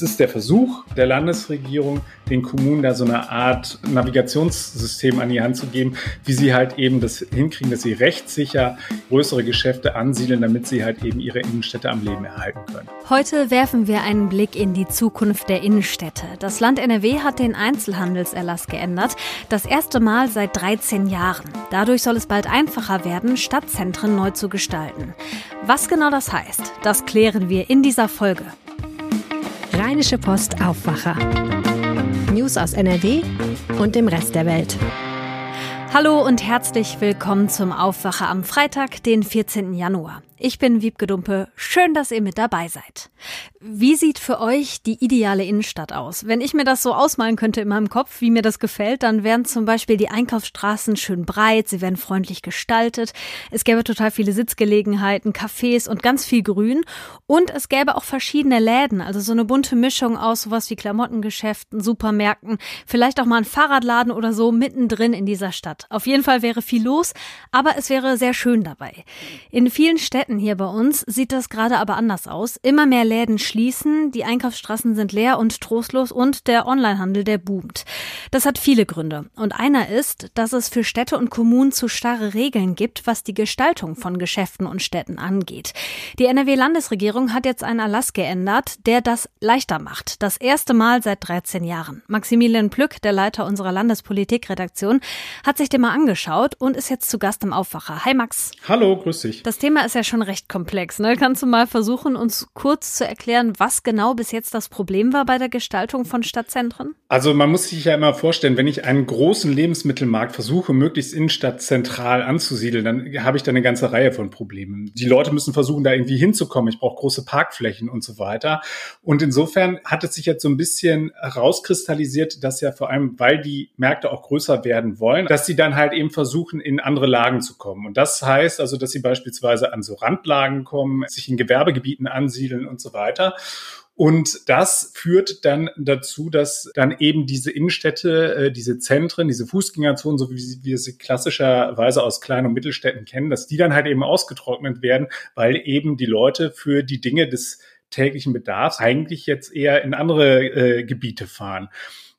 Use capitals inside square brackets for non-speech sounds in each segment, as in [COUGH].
Es ist der Versuch der Landesregierung, den Kommunen da so eine Art Navigationssystem an die Hand zu geben, wie sie halt eben das hinkriegen, dass sie rechtssicher größere Geschäfte ansiedeln, damit sie halt eben ihre Innenstädte am Leben erhalten können. Heute werfen wir einen Blick in die Zukunft der Innenstädte. Das Land NRW hat den Einzelhandelserlass geändert, das erste Mal seit 13 Jahren. Dadurch soll es bald einfacher werden, Stadtzentren neu zu gestalten. Was genau das heißt, das klären wir in dieser Folge. Rheinische Post Aufwacher. News aus NRW und dem Rest der Welt. Hallo und herzlich willkommen zum Aufwacher am Freitag, den 14. Januar. Ich bin Wiebke Dumpe. Schön, dass ihr mit dabei seid. Wie sieht für euch die ideale Innenstadt aus? Wenn ich mir das so ausmalen könnte in meinem Kopf, wie mir das gefällt, dann wären zum Beispiel die Einkaufsstraßen schön breit, sie wären freundlich gestaltet, es gäbe total viele Sitzgelegenheiten, Cafés und ganz viel Grün und es gäbe auch verschiedene Läden, also so eine bunte Mischung aus sowas wie Klamottengeschäften, Supermärkten, vielleicht auch mal ein Fahrradladen oder so mittendrin in dieser Stadt. Auf jeden Fall wäre viel los, aber es wäre sehr schön dabei. In vielen Städten Städten hier bei uns sieht das gerade aber anders aus. Immer mehr Läden schließen, die Einkaufsstraßen sind leer und trostlos und der Onlinehandel, der boomt. Das hat viele Gründe. Und einer ist, dass es für Städte und Kommunen zu starre Regeln gibt, was die Gestaltung von Geschäften und Städten angeht. Die NRW-Landesregierung hat jetzt einen Erlass geändert, der das leichter macht. Das erste Mal seit 13 Jahren. Maximilian Plück, der Leiter unserer Landespolitikredaktion, hat sich den mal angeschaut und ist jetzt zu Gast im Aufwacher. Hi Max. Hallo, grüß dich. Das Thema ist ja schon schon recht komplex. Ne? Kannst du mal versuchen, uns kurz zu erklären, was genau bis jetzt das Problem war bei der Gestaltung von Stadtzentren? Also man muss sich ja immer vorstellen, wenn ich einen großen Lebensmittelmarkt versuche, möglichst innenstadtzentral anzusiedeln, dann habe ich da eine ganze Reihe von Problemen. Die Leute müssen versuchen, da irgendwie hinzukommen. Ich brauche große Parkflächen und so weiter. Und insofern hat es sich jetzt so ein bisschen herauskristallisiert, dass ja vor allem, weil die Märkte auch größer werden wollen, dass sie dann halt eben versuchen, in andere Lagen zu kommen. Und das heißt also, dass sie beispielsweise an so Randlagen kommen, sich in Gewerbegebieten ansiedeln und so weiter. Und das führt dann dazu, dass dann eben diese Innenstädte, äh, diese Zentren, diese Fußgängerzonen, so wie wir sie klassischerweise aus Klein- und Mittelstädten kennen, dass die dann halt eben ausgetrocknet werden, weil eben die Leute für die Dinge des täglichen Bedarfs eigentlich jetzt eher in andere äh, Gebiete fahren.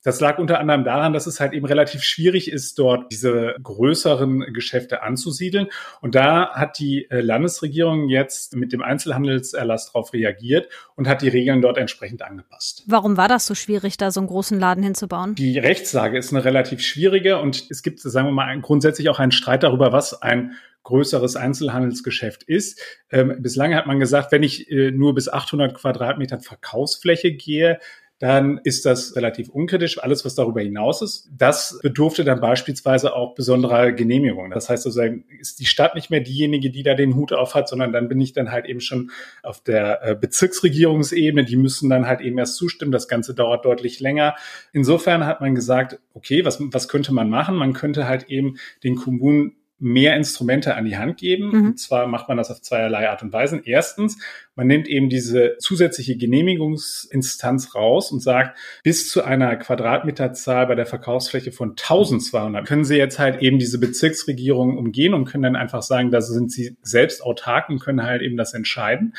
Das lag unter anderem daran, dass es halt eben relativ schwierig ist, dort diese größeren Geschäfte anzusiedeln. Und da hat die äh, Landesregierung jetzt mit dem Einzelhandelserlass darauf reagiert und hat die Regeln dort entsprechend angepasst. Warum war das so schwierig, da so einen großen Laden hinzubauen? Die Rechtslage ist eine relativ schwierige und es gibt, sagen wir mal, grundsätzlich auch einen Streit darüber, was ein größeres Einzelhandelsgeschäft ist. Ähm, bislang hat man gesagt, wenn ich äh, nur bis 800 Quadratmeter Verkaufsfläche gehe, dann ist das relativ unkritisch. Alles, was darüber hinaus ist, das bedurfte dann beispielsweise auch besonderer Genehmigung. Das heißt also, ist die Stadt nicht mehr diejenige, die da den Hut auf hat, sondern dann bin ich dann halt eben schon auf der äh, Bezirksregierungsebene. Die müssen dann halt eben erst zustimmen. Das Ganze dauert deutlich länger. Insofern hat man gesagt, okay, was, was könnte man machen? Man könnte halt eben den Kommunen mehr Instrumente an die Hand geben. Mhm. Und zwar macht man das auf zweierlei Art und Weise. Erstens, man nimmt eben diese zusätzliche Genehmigungsinstanz raus und sagt, bis zu einer Quadratmeterzahl bei der Verkaufsfläche von 1200 können Sie jetzt halt eben diese Bezirksregierung umgehen und können dann einfach sagen, da sind Sie selbst autark und können halt eben das entscheiden.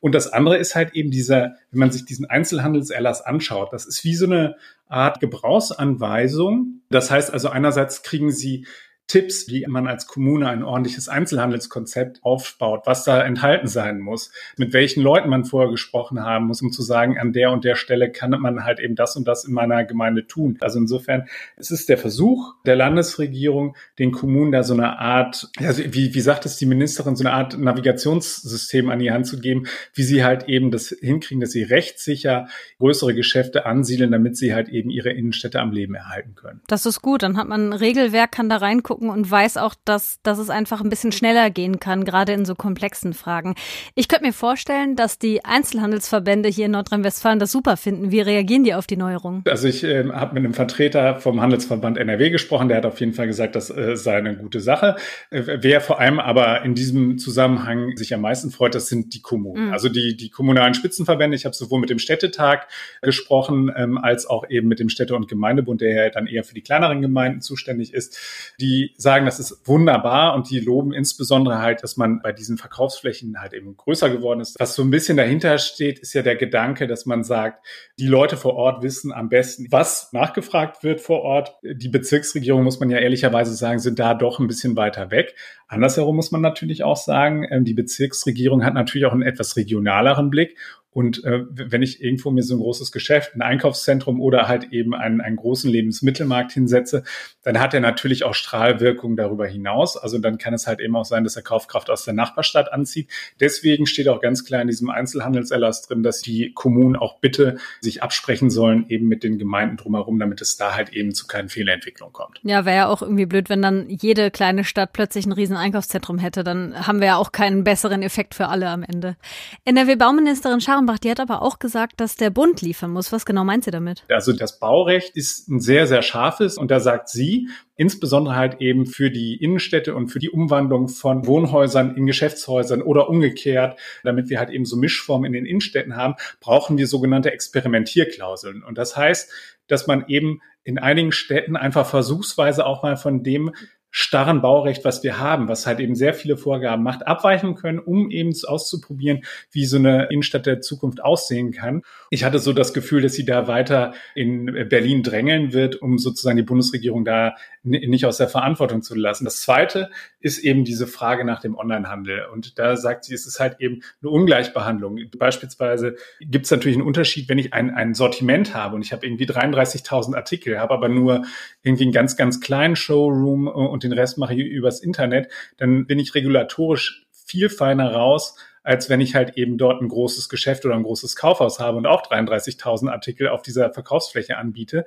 Und das andere ist halt eben dieser, wenn man sich diesen Einzelhandelserlass anschaut, das ist wie so eine Art Gebrauchsanweisung. Das heißt also einerseits kriegen Sie Tipps, wie man als Kommune ein ordentliches Einzelhandelskonzept aufbaut, was da enthalten sein muss, mit welchen Leuten man vorher gesprochen haben muss, um zu sagen, an der und der Stelle kann man halt eben das und das in meiner Gemeinde tun. Also insofern, es ist der Versuch der Landesregierung, den Kommunen da so eine Art, also wie, wie sagt es die Ministerin, so eine Art Navigationssystem an die Hand zu geben, wie sie halt eben das hinkriegen, dass sie rechtssicher größere Geschäfte ansiedeln, damit sie halt eben ihre Innenstädte am Leben erhalten können. Das ist gut, dann hat man ein Regelwerk, kann da reingucken gucken und weiß auch, dass, dass es einfach ein bisschen schneller gehen kann, gerade in so komplexen Fragen. Ich könnte mir vorstellen, dass die Einzelhandelsverbände hier in Nordrhein-Westfalen das super finden. Wie reagieren die auf die Neuerung? Also ich äh, habe mit einem Vertreter vom Handelsverband NRW gesprochen, der hat auf jeden Fall gesagt, das äh, sei eine gute Sache. Äh, wer vor allem aber in diesem Zusammenhang sich am meisten freut, das sind die Kommunen. Mhm. Also die, die kommunalen Spitzenverbände. Ich habe sowohl mit dem Städtetag gesprochen, ähm, als auch eben mit dem Städte- und Gemeindebund, der ja dann eher für die kleineren Gemeinden zuständig ist. Die sagen, das ist wunderbar und die loben insbesondere halt, dass man bei diesen Verkaufsflächen halt eben größer geworden ist. Was so ein bisschen dahinter steht, ist ja der Gedanke, dass man sagt, die Leute vor Ort wissen am besten, was nachgefragt wird vor Ort. Die Bezirksregierung, muss man ja ehrlicherweise sagen, sind da doch ein bisschen weiter weg. Andersherum muss man natürlich auch sagen, ähm, die Bezirksregierung hat natürlich auch einen etwas regionaleren Blick und äh, wenn ich irgendwo mir so ein großes Geschäft, ein Einkaufszentrum oder halt eben einen, einen großen Lebensmittelmarkt hinsetze, dann hat er natürlich auch Strahlwirkung darüber hinaus. Also dann kann es halt eben auch sein, dass er Kaufkraft aus der Nachbarstadt anzieht. Deswegen steht auch ganz klar in diesem Einzelhandelserlass drin, dass die Kommunen auch bitte sich absprechen sollen, eben mit den Gemeinden drumherum, damit es da halt eben zu keinen Fehlentwicklungen kommt. Ja, wäre ja auch irgendwie blöd, wenn dann jede kleine Stadt plötzlich ein riesen Einkaufszentrum hätte. Dann haben wir ja auch keinen besseren Effekt für alle am Ende. NRW-Bauministerin Sharon Hornbach, die hat aber auch gesagt, dass der Bund liefern muss. Was genau meint sie damit? Also das Baurecht ist ein sehr, sehr scharfes und da sagt sie, insbesondere halt eben für die Innenstädte und für die Umwandlung von Wohnhäusern in Geschäftshäusern oder umgekehrt, damit wir halt eben so Mischformen in den Innenstädten haben, brauchen wir sogenannte Experimentierklauseln. Und das heißt, dass man eben in einigen Städten einfach versuchsweise auch mal von dem starren Baurecht, was wir haben, was halt eben sehr viele Vorgaben macht, abweichen können, um eben auszuprobieren, wie so eine Innenstadt der Zukunft aussehen kann. Ich hatte so das Gefühl, dass sie da weiter in Berlin drängeln wird, um sozusagen die Bundesregierung da nicht aus der Verantwortung zu lassen. Das zweite ist eben diese Frage nach dem Onlinehandel. Und da sagt sie, es ist halt eben eine Ungleichbehandlung. Beispielsweise gibt es natürlich einen Unterschied, wenn ich ein, ein Sortiment habe und ich habe irgendwie 33.000 Artikel, habe aber nur irgendwie einen ganz, ganz kleinen Showroom und den Rest mache ich übers Internet, dann bin ich regulatorisch viel feiner raus, als wenn ich halt eben dort ein großes Geschäft oder ein großes Kaufhaus habe und auch 33.000 Artikel auf dieser Verkaufsfläche anbiete.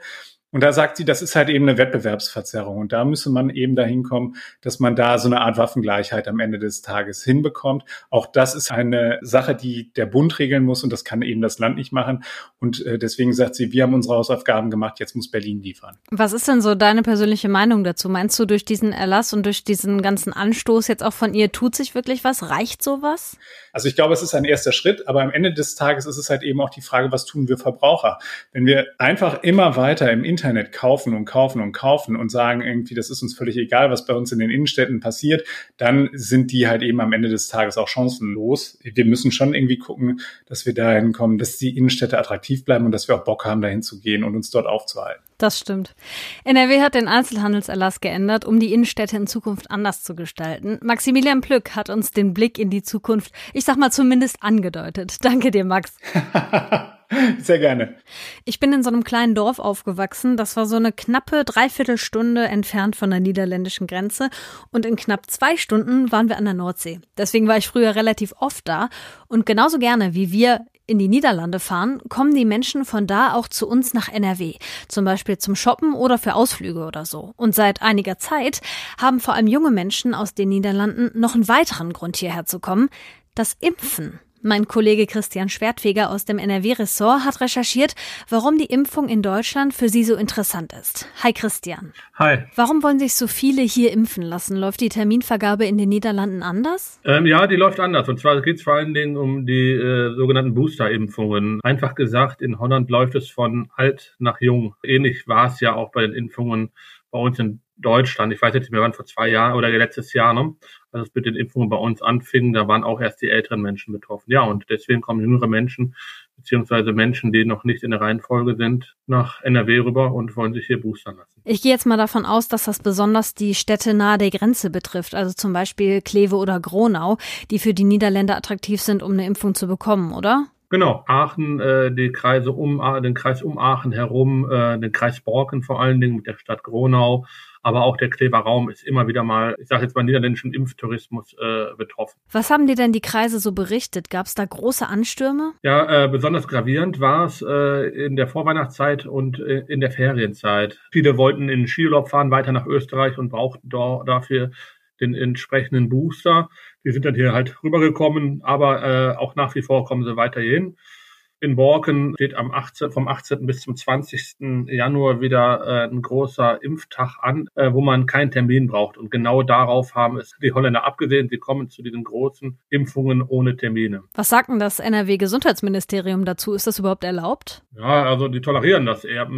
Und da sagt sie, das ist halt eben eine Wettbewerbsverzerrung. Und da müsse man eben dahin kommen, dass man da so eine Art Waffengleichheit am Ende des Tages hinbekommt. Auch das ist eine Sache, die der Bund regeln muss und das kann eben das Land nicht machen. Und äh, deswegen sagt sie, wir haben unsere Hausaufgaben gemacht, jetzt muss Berlin liefern. Was ist denn so deine persönliche Meinung dazu? Meinst du, durch diesen Erlass und durch diesen ganzen Anstoß jetzt auch von ihr tut sich wirklich was? Reicht sowas? Also ich glaube, es ist ein erster Schritt, aber am Ende des Tages ist es halt eben auch die Frage, was tun wir Verbraucher? Wenn wir einfach immer weiter im Internet kaufen und kaufen und kaufen und sagen irgendwie, das ist uns völlig egal, was bei uns in den Innenstädten passiert, dann sind die halt eben am Ende des Tages auch chancenlos. Wir müssen schon irgendwie gucken, dass wir dahin kommen, dass die Innenstädte attraktiv bleiben und dass wir auch Bock haben, dahin zu gehen und uns dort aufzuhalten. Das stimmt. NRW hat den Einzelhandelserlass geändert, um die Innenstädte in Zukunft anders zu gestalten. Maximilian Plück hat uns den Blick in die Zukunft, ich sag mal zumindest angedeutet. Danke dir, Max. [LAUGHS] [LAUGHS] Sehr gerne. Ich bin in so einem kleinen Dorf aufgewachsen. Das war so eine knappe Dreiviertelstunde entfernt von der niederländischen Grenze. Und in knapp zwei Stunden waren wir an der Nordsee. Deswegen war ich früher relativ oft da. Und genauso gerne wie wir in die Niederlande fahren, kommen die Menschen von da auch zu uns nach NRW. Zum Beispiel zum Shoppen oder für Ausflüge oder so. Und seit einiger Zeit haben vor allem junge Menschen aus den Niederlanden noch einen weiteren Grund hierher zu kommen. Das Impfen. Mein Kollege Christian Schwertfeger aus dem NRW-Ressort hat recherchiert, warum die Impfung in Deutschland für Sie so interessant ist. Hi Christian. Hi. Warum wollen sich so viele hier impfen lassen? Läuft die Terminvergabe in den Niederlanden anders? Ähm, ja, die läuft anders. Und zwar geht es vor allen Dingen um die äh, sogenannten Booster-Impfungen. Einfach gesagt, in Holland läuft es von alt nach jung. Ähnlich war es ja auch bei den Impfungen bei uns in Deutschland. Ich weiß jetzt nicht mehr, wann vor zwei Jahren oder letztes Jahr. Ne? Als es mit den Impfungen bei uns anfing, da waren auch erst die älteren Menschen betroffen. Ja, und deswegen kommen jüngere Menschen beziehungsweise Menschen, die noch nicht in der Reihenfolge sind, nach NRW rüber und wollen sich hier boostern lassen. Ich gehe jetzt mal davon aus, dass das besonders die Städte nahe der Grenze betrifft, also zum Beispiel Kleve oder Gronau, die für die Niederländer attraktiv sind, um eine Impfung zu bekommen, oder? Genau, Aachen, äh, die Kreise um den Kreis um Aachen herum, äh, den Kreis Borken vor allen Dingen mit der Stadt Gronau, aber auch der Klever Raum ist immer wieder mal, ich sage jetzt mal, niederländischen Impftourismus äh, betroffen. Was haben dir denn die Kreise so berichtet? Gab es da große Anstürme? Ja, äh, besonders gravierend war es äh, in der Vorweihnachtszeit und äh, in der Ferienzeit. Viele wollten in den Skiurlaub fahren, weiter nach Österreich und brauchten da, dafür den entsprechenden Booster. Die sind dann hier halt rübergekommen, aber äh, auch nach wie vor kommen sie weiterhin. In Borken steht am 18, vom 18. bis zum 20. Januar wieder äh, ein großer Impftag an, äh, wo man keinen Termin braucht. Und genau darauf haben es die Holländer abgesehen. Sie kommen zu diesen großen Impfungen ohne Termine. Was sagt denn das NRW-Gesundheitsministerium dazu? Ist das überhaupt erlaubt? Ja, also die tolerieren das eher.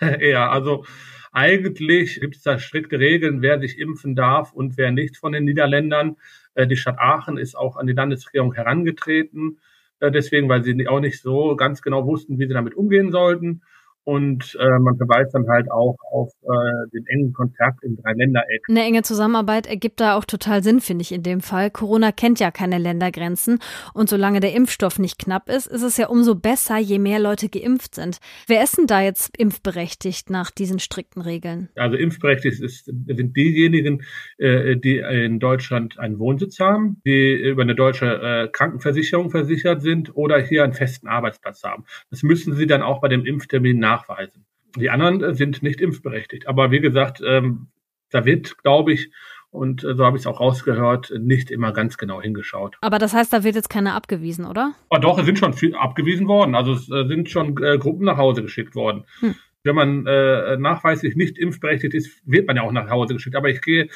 [LAUGHS] eher. Also eigentlich gibt es da strikte Regeln, wer sich impfen darf und wer nicht von den Niederländern. Äh, die Stadt Aachen ist auch an die Landesregierung herangetreten deswegen, weil sie auch nicht so ganz genau wussten, wie sie damit umgehen sollten. Und äh, man verweist dann halt auch auf äh, den engen Kontakt im Dreiländereck. Eine enge Zusammenarbeit ergibt da auch total Sinn, finde ich in dem Fall. Corona kennt ja keine Ländergrenzen und solange der Impfstoff nicht knapp ist, ist es ja umso besser, je mehr Leute geimpft sind. Wer ist denn da jetzt impfberechtigt nach diesen strikten Regeln? Also impfberechtigt ist, sind diejenigen, äh, die in Deutschland einen Wohnsitz haben, die über eine deutsche äh, Krankenversicherung versichert sind oder hier einen festen Arbeitsplatz haben. Das müssen sie dann auch bei dem Impftermin nach nachweisen. Die anderen äh, sind nicht impfberechtigt. Aber wie gesagt, ähm, da wird, glaube ich, und äh, so habe ich es auch rausgehört, nicht immer ganz genau hingeschaut. Aber das heißt, da wird jetzt keiner abgewiesen, oder? Oh, doch, es sind schon viel abgewiesen worden. Also es äh, sind schon äh, Gruppen nach Hause geschickt worden. Hm. Wenn man äh, nachweislich nicht impfberechtigt ist, wird man ja auch nach Hause geschickt. Aber ich gehe,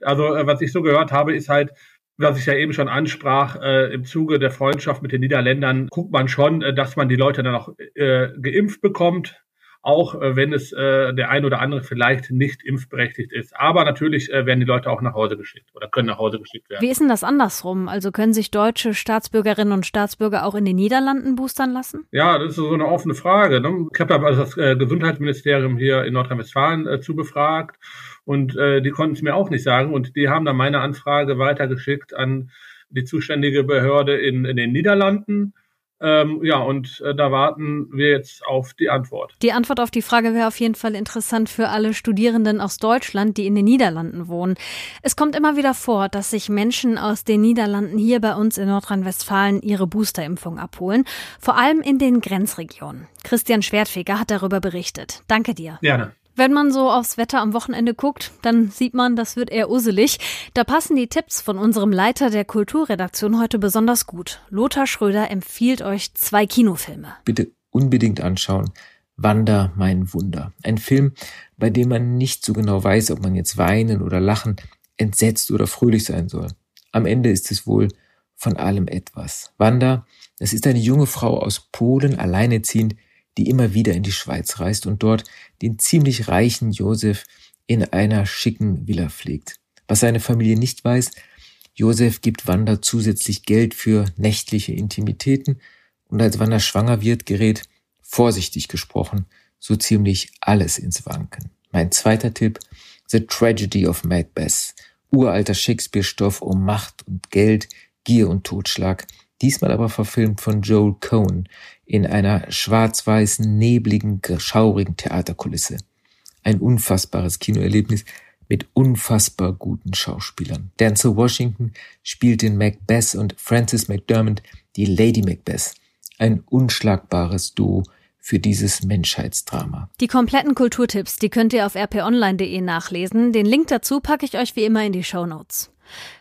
also äh, was ich so gehört habe, ist halt, was ich ja eben schon ansprach, äh, im Zuge der Freundschaft mit den Niederländern guckt man schon, äh, dass man die Leute dann auch äh, geimpft bekommt, auch äh, wenn es äh, der ein oder andere vielleicht nicht impfberechtigt ist. Aber natürlich äh, werden die Leute auch nach Hause geschickt oder können nach Hause geschickt werden. Wie ist denn das andersrum? Also können sich deutsche Staatsbürgerinnen und Staatsbürger auch in den Niederlanden boostern lassen? Ja, das ist so eine offene Frage. Ne? Ich habe da also das äh, Gesundheitsministerium hier in Nordrhein-Westfalen äh, zubefragt und äh, die konnten es mir auch nicht sagen. Und die haben dann meine Anfrage weitergeschickt an die zuständige Behörde in, in den Niederlanden. Ähm, ja, und äh, da warten wir jetzt auf die Antwort. Die Antwort auf die Frage wäre auf jeden Fall interessant für alle Studierenden aus Deutschland, die in den Niederlanden wohnen. Es kommt immer wieder vor, dass sich Menschen aus den Niederlanden hier bei uns in Nordrhein-Westfalen ihre Boosterimpfung abholen, vor allem in den Grenzregionen. Christian Schwertfeger hat darüber berichtet. Danke dir. Gerne. Wenn man so aufs Wetter am Wochenende guckt, dann sieht man, das wird eher uselig. Da passen die Tipps von unserem Leiter der Kulturredaktion heute besonders gut. Lothar Schröder empfiehlt euch zwei Kinofilme. Bitte unbedingt anschauen. Wander, mein Wunder. Ein Film, bei dem man nicht so genau weiß, ob man jetzt weinen oder lachen, entsetzt oder fröhlich sein soll. Am Ende ist es wohl von allem etwas. Wanda, es ist eine junge Frau aus Polen, alleineziehend, die immer wieder in die Schweiz reist und dort den ziemlich reichen Josef in einer schicken Villa pflegt. Was seine Familie nicht weiß, Josef gibt Wanda zusätzlich Geld für nächtliche Intimitäten und als Wanda schwanger wird, gerät, vorsichtig gesprochen, so ziemlich alles ins Wanken. Mein zweiter Tipp, The Tragedy of Macbeth. Uralter Shakespeare-Stoff um Macht und Geld, Gier und Totschlag, diesmal aber verfilmt von Joel Cohen in einer schwarz-weißen, nebligen, schaurigen Theaterkulisse. Ein unfassbares Kinoerlebnis mit unfassbar guten Schauspielern. Denzel Washington spielt in Macbeth und Frances McDermott die Lady Macbeth. Ein unschlagbares Duo für dieses Menschheitsdrama. Die kompletten Kulturtipps, die könnt ihr auf rponline.de nachlesen. Den Link dazu packe ich euch wie immer in die Show Notes.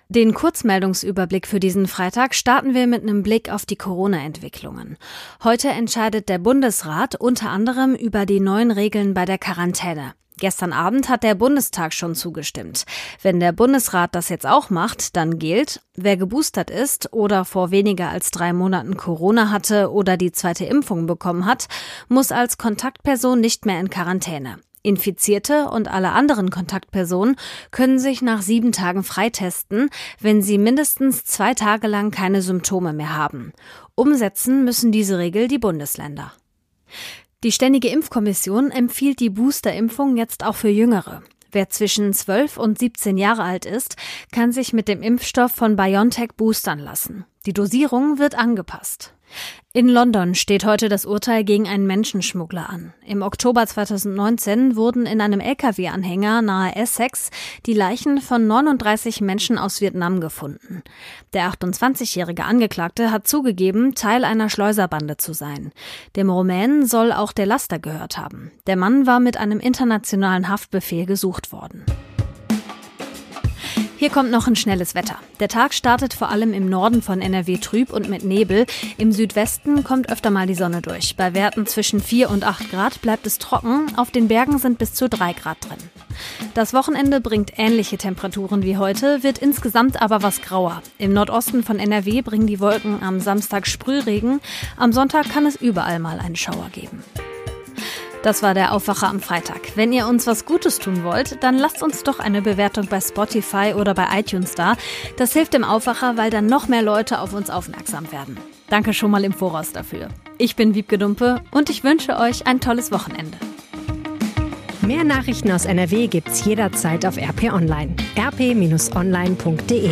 Den Kurzmeldungsüberblick für diesen Freitag starten wir mit einem Blick auf die Corona-Entwicklungen. Heute entscheidet der Bundesrat unter anderem über die neuen Regeln bei der Quarantäne. Gestern Abend hat der Bundestag schon zugestimmt. Wenn der Bundesrat das jetzt auch macht, dann gilt, wer geboostert ist oder vor weniger als drei Monaten Corona hatte oder die zweite Impfung bekommen hat, muss als Kontaktperson nicht mehr in Quarantäne. Infizierte und alle anderen Kontaktpersonen können sich nach sieben Tagen freitesten, wenn sie mindestens zwei Tage lang keine Symptome mehr haben. Umsetzen müssen diese Regel die Bundesländer. Die Ständige Impfkommission empfiehlt die Boosterimpfung jetzt auch für Jüngere. Wer zwischen 12 und 17 Jahre alt ist, kann sich mit dem Impfstoff von BioNTech boostern lassen. Die Dosierung wird angepasst. In London steht heute das Urteil gegen einen Menschenschmuggler an. Im Oktober 2019 wurden in einem Lkw-Anhänger nahe Essex die Leichen von 39 Menschen aus Vietnam gefunden. Der 28-jährige Angeklagte hat zugegeben, Teil einer Schleuserbande zu sein. Dem Rumänen soll auch der Laster gehört haben. Der Mann war mit einem internationalen Haftbefehl gesucht worden. Hier kommt noch ein schnelles Wetter. Der Tag startet vor allem im Norden von NRW trüb und mit Nebel. Im Südwesten kommt öfter mal die Sonne durch. Bei Werten zwischen 4 und 8 Grad bleibt es trocken. Auf den Bergen sind bis zu 3 Grad drin. Das Wochenende bringt ähnliche Temperaturen wie heute, wird insgesamt aber was grauer. Im Nordosten von NRW bringen die Wolken am Samstag Sprühregen. Am Sonntag kann es überall mal einen Schauer geben. Das war der Aufwacher am Freitag. Wenn ihr uns was Gutes tun wollt, dann lasst uns doch eine Bewertung bei Spotify oder bei iTunes da. Das hilft dem Aufwacher, weil dann noch mehr Leute auf uns aufmerksam werden. Danke schon mal im Voraus dafür. Ich bin Wiebke Dumpe und ich wünsche euch ein tolles Wochenende. Mehr Nachrichten aus NRW gibt's jederzeit auf RP Online. rp-online.de